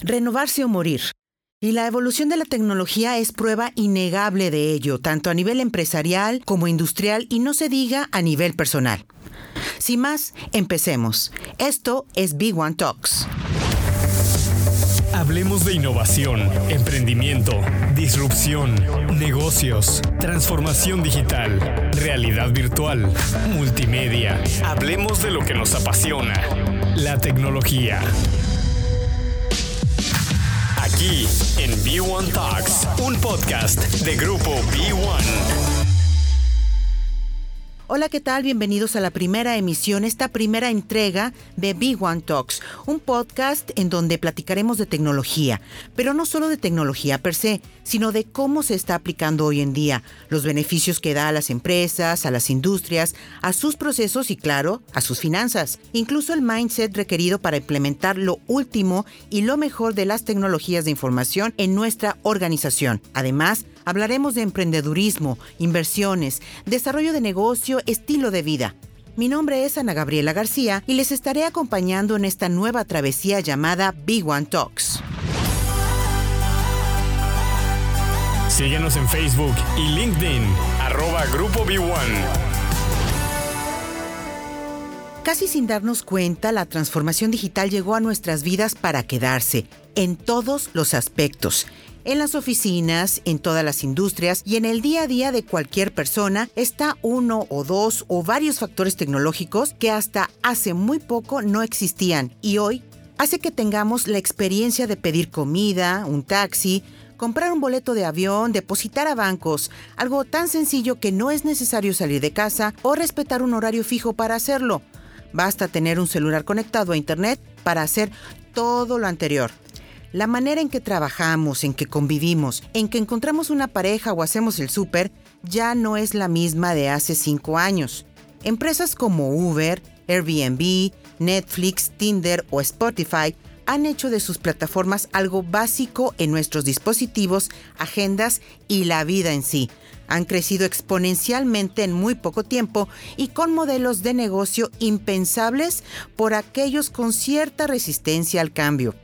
renovarse o morir. Y la evolución de la tecnología es prueba innegable de ello, tanto a nivel empresarial como industrial y no se diga a nivel personal. Sin más, empecemos. Esto es Big One Talks. Hablemos de innovación, emprendimiento, disrupción, negocios, transformación digital, realidad virtual, multimedia. Hablemos de lo que nos apasiona, la tecnología. Aquí en B1 Talks, un podcast de grupo B1. Hola, ¿qué tal? Bienvenidos a la primera emisión, esta primera entrega de Big One Talks, un podcast en donde platicaremos de tecnología, pero no solo de tecnología per se, sino de cómo se está aplicando hoy en día, los beneficios que da a las empresas, a las industrias, a sus procesos y claro, a sus finanzas, incluso el mindset requerido para implementar lo último y lo mejor de las tecnologías de información en nuestra organización. Además, Hablaremos de emprendedurismo, inversiones, desarrollo de negocio, estilo de vida. Mi nombre es Ana Gabriela García y les estaré acompañando en esta nueva travesía llamada Big One Talks. Síguenos en Facebook y LinkedIn, arroba Grupo B1. Casi sin darnos cuenta, la transformación digital llegó a nuestras vidas para quedarse, en todos los aspectos en las oficinas, en todas las industrias y en el día a día de cualquier persona está uno o dos o varios factores tecnológicos que hasta hace muy poco no existían y hoy hace que tengamos la experiencia de pedir comida, un taxi, comprar un boleto de avión, depositar a bancos, algo tan sencillo que no es necesario salir de casa o respetar un horario fijo para hacerlo. Basta tener un celular conectado a Internet para hacer todo lo anterior. La manera en que trabajamos, en que convivimos, en que encontramos una pareja o hacemos el súper, ya no es la misma de hace cinco años. Empresas como Uber, Airbnb, Netflix, Tinder o Spotify han hecho de sus plataformas algo básico en nuestros dispositivos, agendas y la vida en sí. Han crecido exponencialmente en muy poco tiempo y con modelos de negocio impensables por aquellos con cierta resistencia al cambio.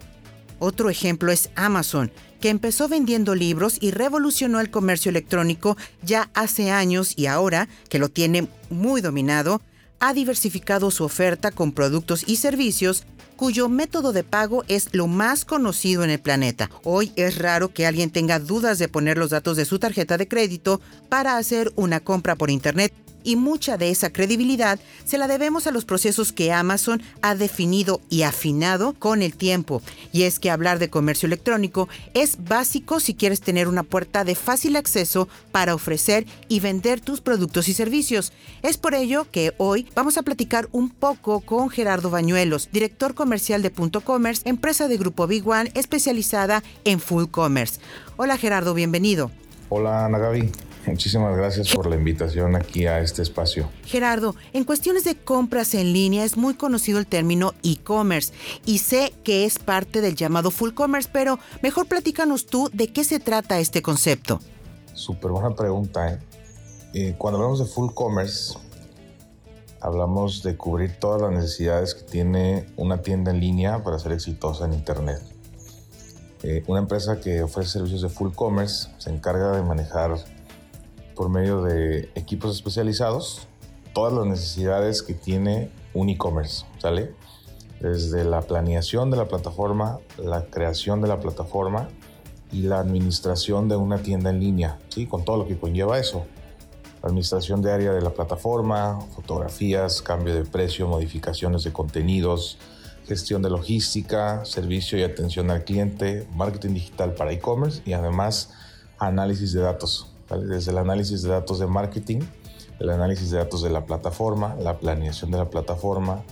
Otro ejemplo es Amazon, que empezó vendiendo libros y revolucionó el comercio electrónico ya hace años y ahora, que lo tiene muy dominado, ha diversificado su oferta con productos y servicios cuyo método de pago es lo más conocido en el planeta. Hoy es raro que alguien tenga dudas de poner los datos de su tarjeta de crédito para hacer una compra por Internet y mucha de esa credibilidad se la debemos a los procesos que Amazon ha definido y afinado con el tiempo. Y es que hablar de comercio electrónico es básico si quieres tener una puerta de fácil acceso para ofrecer y vender tus productos y servicios. Es por ello que hoy vamos a platicar un poco con Gerardo Bañuelos, director comercial de Punto Commerce, empresa de Grupo Big One especializada en Full Commerce. Hola Gerardo, bienvenido. Hola Ana Gaby. Muchísimas gracias por la invitación aquí a este espacio. Gerardo, en cuestiones de compras en línea es muy conocido el término e-commerce y sé que es parte del llamado full commerce, pero mejor platícanos tú de qué se trata este concepto. Súper buena pregunta. ¿eh? ¿eh? cuando hablamos de full commerce, hablamos de cubrir todas las necesidades que tiene una tienda en línea para ser exitosa en Internet. Eh, una empresa que ofrece servicios de full commerce se encarga de manejar por medio de equipos especializados todas las necesidades que tiene un e-commerce, ¿sale? Desde la planeación de la plataforma, la creación de la plataforma y la administración de una tienda en línea, ¿sí? Con todo lo que conlleva eso. administración de área de la plataforma, fotografías, cambio de precio, modificaciones de contenidos, gestión de logística, servicio y atención al cliente, marketing digital para e-commerce y además análisis de datos desde el análisis de datos de marketing, el análisis de datos de la plataforma, la planeación de la plataforma,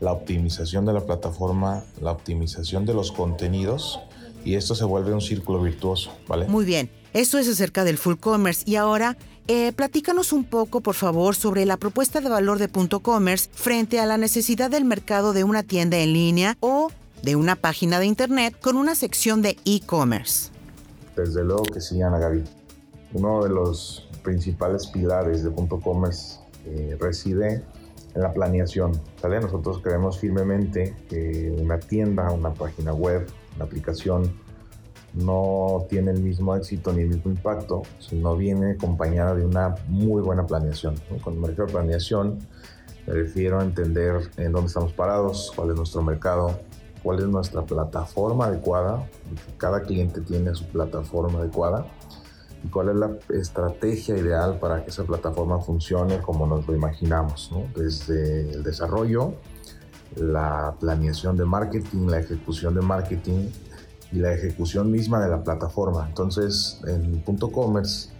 la optimización de la plataforma, la optimización de los contenidos y esto se vuelve un círculo virtuoso, ¿vale? Muy bien, eso es acerca del full commerce y ahora eh, platícanos un poco, por favor, sobre la propuesta de valor de punto commerce frente a la necesidad del mercado de una tienda en línea o de una página de internet con una sección de e-commerce. Desde luego que sí, Ana Gaby. Uno de los principales pilares de Punto Commerce eh, reside en la planeación. Nosotros creemos firmemente que una tienda, una página web La aplicación no tiene el mismo éxito ni el mismo impacto si no viene acompañada de una muy buena planeación. Con el mercado de planeación me refiero a entender en dónde estamos parados, cuál es nuestro mercado, cuál es nuestra plataforma adecuada. Cada cliente tiene su plataforma adecuada y cuál es la estrategia ideal para que esa plataforma funcione como nos lo imaginamos, desde el desarrollo, la planeación de marketing, la ejecución de marketing y la ejecución misma de la plataforma. Entonces, en Punto Commerce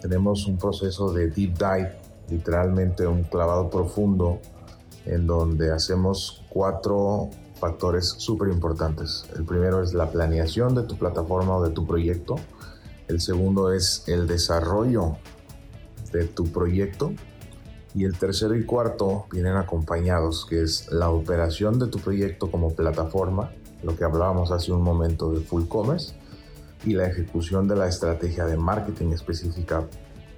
tenemos un proceso de deep dive, literalmente un clavado profundo, en donde hacemos cuatro factores súper importantes. El primero es la planeación de tu plataforma o de tu proyecto. El segundo es el desarrollo de tu proyecto. Y el tercero y cuarto vienen acompañados, que es la operación de tu proyecto como plataforma, lo que hablábamos hace un momento de full commerce, y la ejecución de la estrategia de marketing específica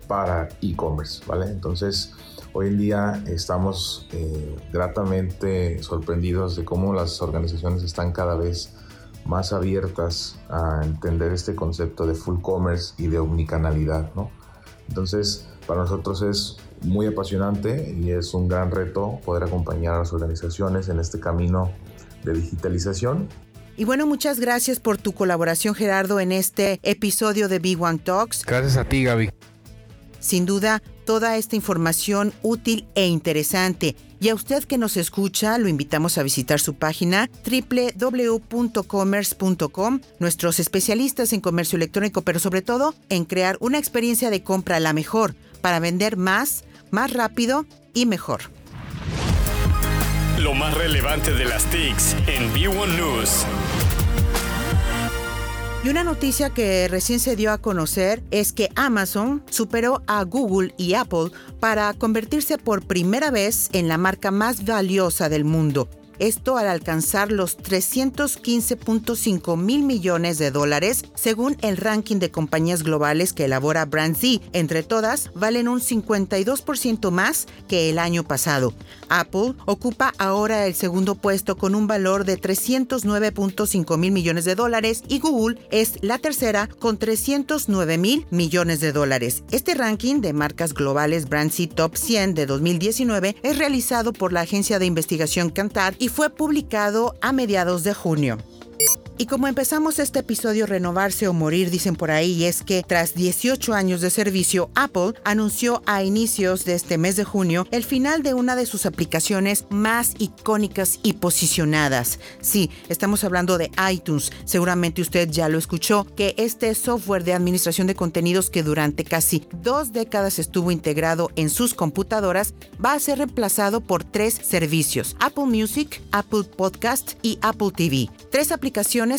para e-commerce, ¿vale? Entonces, hoy en día estamos eh, gratamente sorprendidos de cómo las organizaciones están cada vez más abiertas a entender este concepto de full commerce y de omnicanalidad, ¿no? Entonces, para nosotros es muy apasionante y es un gran reto poder acompañar a las organizaciones en este camino de digitalización. Y bueno, muchas gracias por tu colaboración, Gerardo, en este episodio de Big One Talks. Gracias a ti, Gaby. Sin duda, toda esta información útil e interesante. Y a usted que nos escucha, lo invitamos a visitar su página www.commerce.com, nuestros especialistas en comercio electrónico, pero sobre todo en crear una experiencia de compra la mejor para vender más, más rápido y mejor. Lo más relevante de las TICs en B1 News. Y una noticia que recién se dio a conocer es que Amazon superó a Google y Apple para convertirse por primera vez en la marca más valiosa del mundo esto al alcanzar los 315.5 mil millones de dólares, según el ranking de compañías globales que elabora BrandZ. Entre todas, valen un 52% más que el año pasado. Apple ocupa ahora el segundo puesto con un valor de 309.5 mil millones de dólares y Google es la tercera con 309 mil millones de dólares. Este ranking de marcas globales BrandZ Top 100 de 2019 es realizado por la agencia de investigación Kantar y fue publicado a mediados de junio. Y como empezamos este episodio Renovarse o Morir, dicen por ahí, es que tras 18 años de servicio, Apple anunció a inicios de este mes de junio el final de una de sus aplicaciones más icónicas y posicionadas. Sí, estamos hablando de iTunes. Seguramente usted ya lo escuchó, que este software de administración de contenidos que durante casi dos décadas estuvo integrado en sus computadoras va a ser reemplazado por tres servicios, Apple Music, Apple Podcast y Apple TV. Tres aplicaciones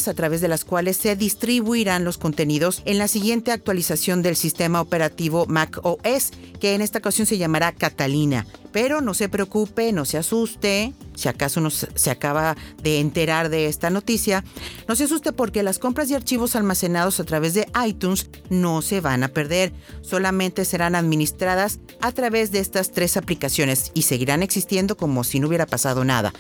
a través de las cuales se distribuirán los contenidos en la siguiente actualización del sistema operativo Mac OS, que en esta ocasión se llamará Catalina. Pero no se preocupe, no se asuste, si acaso no se acaba de enterar de esta noticia, no se asuste porque las compras de archivos almacenados a través de iTunes no se van a perder, solamente serán administradas a través de estas tres aplicaciones y seguirán existiendo como si no hubiera pasado nada.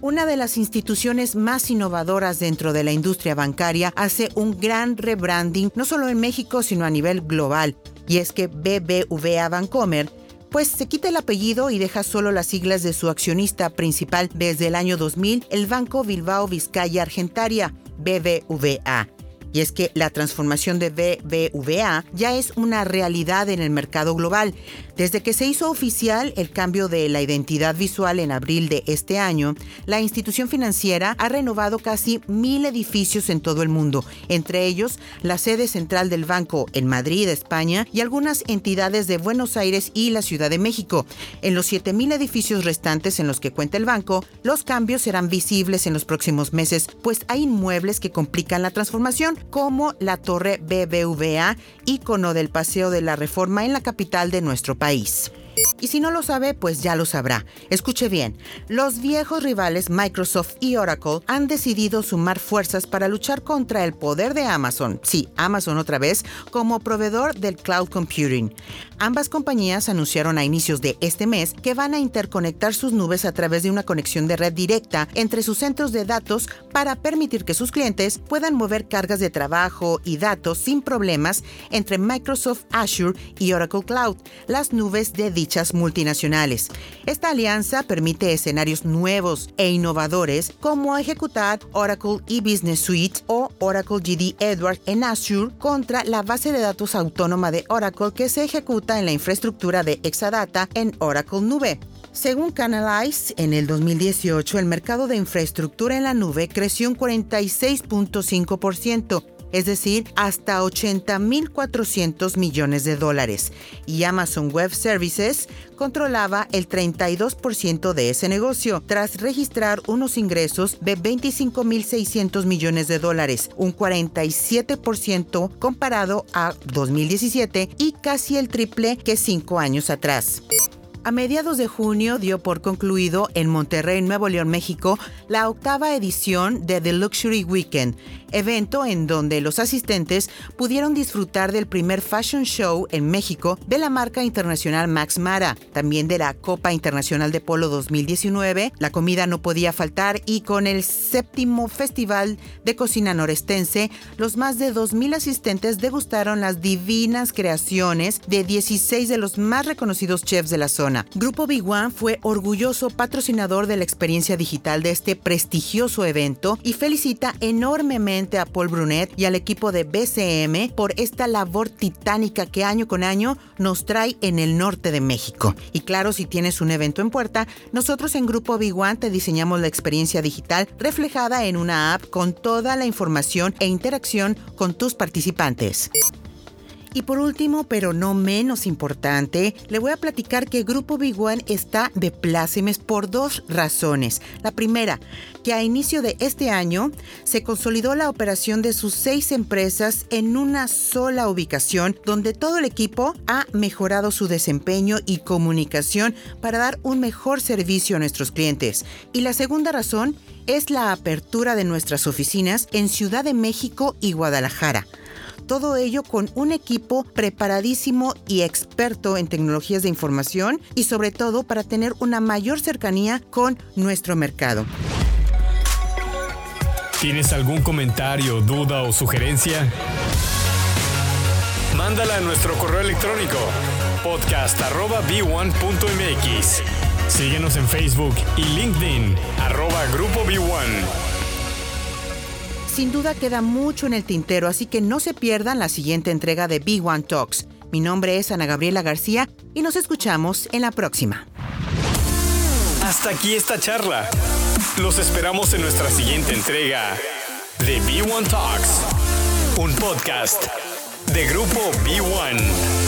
Una de las instituciones más innovadoras dentro de la industria bancaria hace un gran rebranding no solo en México sino a nivel global, y es que BBVA Bancomer pues se quita el apellido y deja solo las siglas de su accionista principal desde el año 2000, el Banco Bilbao Vizcaya Argentaria, BBVA. Y es que la transformación de BBVA ya es una realidad en el mercado global. Desde que se hizo oficial el cambio de la identidad visual en abril de este año, la institución financiera ha renovado casi mil edificios en todo el mundo, entre ellos la sede central del banco en Madrid, España, y algunas entidades de Buenos Aires y la Ciudad de México. En los mil edificios restantes en los que cuenta el banco, los cambios serán visibles en los próximos meses, pues hay inmuebles que complican la transformación, como la Torre BBVA, ícono del Paseo de la Reforma en la capital de nuestro país. base. Y si no lo sabe, pues ya lo sabrá. Escuche bien, los viejos rivales Microsoft y Oracle han decidido sumar fuerzas para luchar contra el poder de Amazon, sí, Amazon otra vez, como proveedor del cloud computing. Ambas compañías anunciaron a inicios de este mes que van a interconectar sus nubes a través de una conexión de red directa entre sus centros de datos para permitir que sus clientes puedan mover cargas de trabajo y datos sin problemas entre Microsoft Azure y Oracle Cloud, las nubes de dichas multinacionales. Esta alianza permite escenarios nuevos e innovadores como ejecutar Oracle eBusiness Suite o Oracle GD Edwards en Azure contra la base de datos autónoma de Oracle que se ejecuta en la infraestructura de Exadata en Oracle Nube. Según Canalize, en el 2018 el mercado de infraestructura en la nube creció un 46.5%, es decir, hasta 80.400 millones de dólares, y Amazon Web Services controlaba el 32% de ese negocio, tras registrar unos ingresos de 25.600 millones de dólares, un 47% comparado a 2017 y casi el triple que cinco años atrás. A mediados de junio dio por concluido en Monterrey, Nuevo León, México, la octava edición de The Luxury Weekend, evento en donde los asistentes pudieron disfrutar del primer fashion show en México de la marca internacional Max Mara, también de la Copa Internacional de Polo 2019, la comida no podía faltar y con el séptimo Festival de Cocina Norestense, los más de 2.000 asistentes degustaron las divinas creaciones de 16 de los más reconocidos chefs de la zona. Grupo Big One fue orgulloso patrocinador de la experiencia digital de este prestigioso evento y felicita enormemente a Paul Brunet y al equipo de BCM por esta labor titánica que año con año nos trae en el norte de México. Y claro, si tienes un evento en puerta, nosotros en Grupo Big One te diseñamos la experiencia digital reflejada en una app con toda la información e interacción con tus participantes. Y por último, pero no menos importante, le voy a platicar que Grupo Big One está de plácemes por dos razones. La primera, que a inicio de este año se consolidó la operación de sus seis empresas en una sola ubicación, donde todo el equipo ha mejorado su desempeño y comunicación para dar un mejor servicio a nuestros clientes. Y la segunda razón es la apertura de nuestras oficinas en Ciudad de México y Guadalajara. Todo ello con un equipo preparadísimo y experto en tecnologías de información y sobre todo para tener una mayor cercanía con nuestro mercado. ¿Tienes algún comentario, duda o sugerencia? Mándala a nuestro correo electrónico podcast.b1.mx. Síguenos en Facebook y LinkedIn, arroba Grupo B1. Sin duda queda mucho en el tintero, así que no se pierdan la siguiente entrega de Big One Talks. Mi nombre es Ana Gabriela García y nos escuchamos en la próxima. Hasta aquí esta charla. Los esperamos en nuestra siguiente entrega de B1 Talks, un podcast de grupo B1.